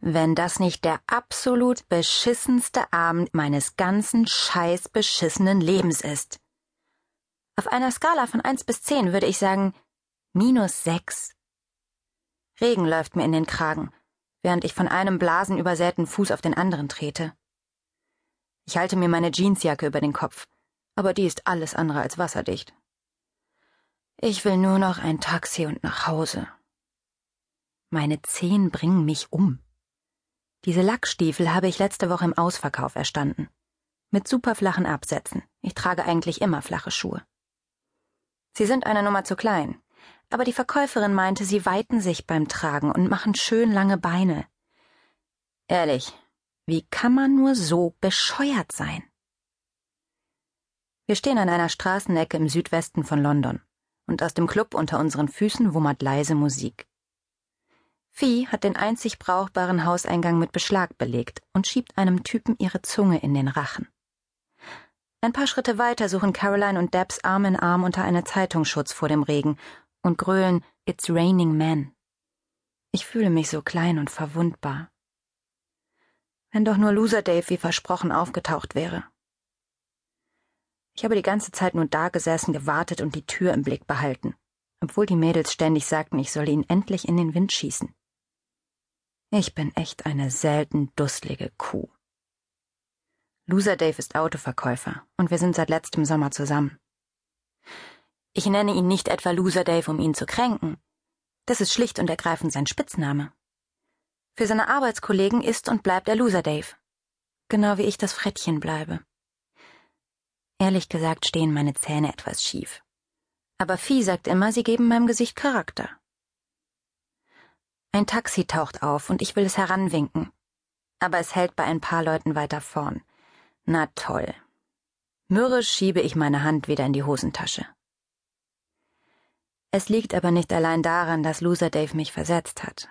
wenn das nicht der absolut beschissenste Abend meines ganzen scheiß beschissenen Lebens ist. Auf einer Skala von eins bis zehn würde ich sagen minus sechs. Regen läuft mir in den Kragen, während ich von einem blasenübersäten Fuß auf den anderen trete. Ich halte mir meine Jeansjacke über den Kopf, aber die ist alles andere als wasserdicht. Ich will nur noch ein Taxi und nach Hause. Meine Zehen bringen mich um. Diese Lackstiefel habe ich letzte Woche im Ausverkauf erstanden. Mit superflachen Absätzen. Ich trage eigentlich immer flache Schuhe. Sie sind eine Nummer zu klein, aber die Verkäuferin meinte, sie weiten sich beim Tragen und machen schön lange Beine. Ehrlich, wie kann man nur so bescheuert sein? Wir stehen an einer Straßenecke im Südwesten von London, und aus dem Club unter unseren Füßen wummert leise Musik. Vieh hat den einzig brauchbaren Hauseingang mit Beschlag belegt und schiebt einem Typen ihre Zunge in den Rachen. Ein paar Schritte weiter suchen Caroline und Debs Arm in Arm unter einer Zeitungsschutz vor dem Regen und grölen It's raining men. Ich fühle mich so klein und verwundbar. Wenn doch nur Loser Dave wie versprochen aufgetaucht wäre. Ich habe die ganze Zeit nur dagesessen, gewartet und die Tür im Blick behalten, obwohl die Mädels ständig sagten, ich solle ihn endlich in den Wind schießen. Ich bin echt eine selten dusslige Kuh. Loser Dave ist Autoverkäufer und wir sind seit letztem Sommer zusammen. Ich nenne ihn nicht etwa Loser Dave, um ihn zu kränken. Das ist schlicht und ergreifend sein Spitzname. Für seine Arbeitskollegen ist und bleibt er Loser Dave. Genau wie ich das Frettchen bleibe. Ehrlich gesagt stehen meine Zähne etwas schief. Aber Vieh sagt immer, sie geben meinem Gesicht Charakter. Ein Taxi taucht auf und ich will es heranwinken. Aber es hält bei ein paar Leuten weiter vorn. Na toll. Mürrisch schiebe ich meine Hand wieder in die Hosentasche. Es liegt aber nicht allein daran, dass Loser Dave mich versetzt hat.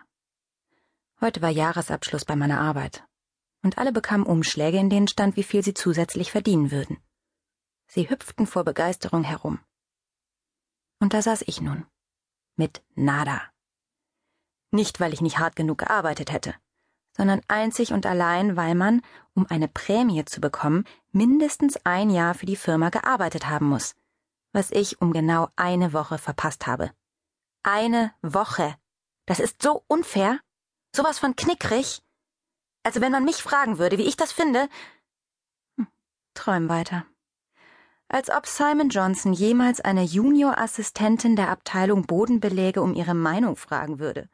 Heute war Jahresabschluss bei meiner Arbeit. Und alle bekamen Umschläge, in denen stand, wie viel sie zusätzlich verdienen würden. Sie hüpften vor Begeisterung herum. Und da saß ich nun. Mit nada. Nicht, weil ich nicht hart genug gearbeitet hätte, sondern einzig und allein, weil man, um eine Prämie zu bekommen, mindestens ein Jahr für die Firma gearbeitet haben muss, was ich um genau eine Woche verpasst habe. Eine Woche. Das ist so unfair, sowas von knickrig. Also wenn man mich fragen würde, wie ich das finde. Hm, träum weiter. Als ob Simon Johnson jemals eine Juniorassistentin der Abteilung Bodenbelege um ihre Meinung fragen würde.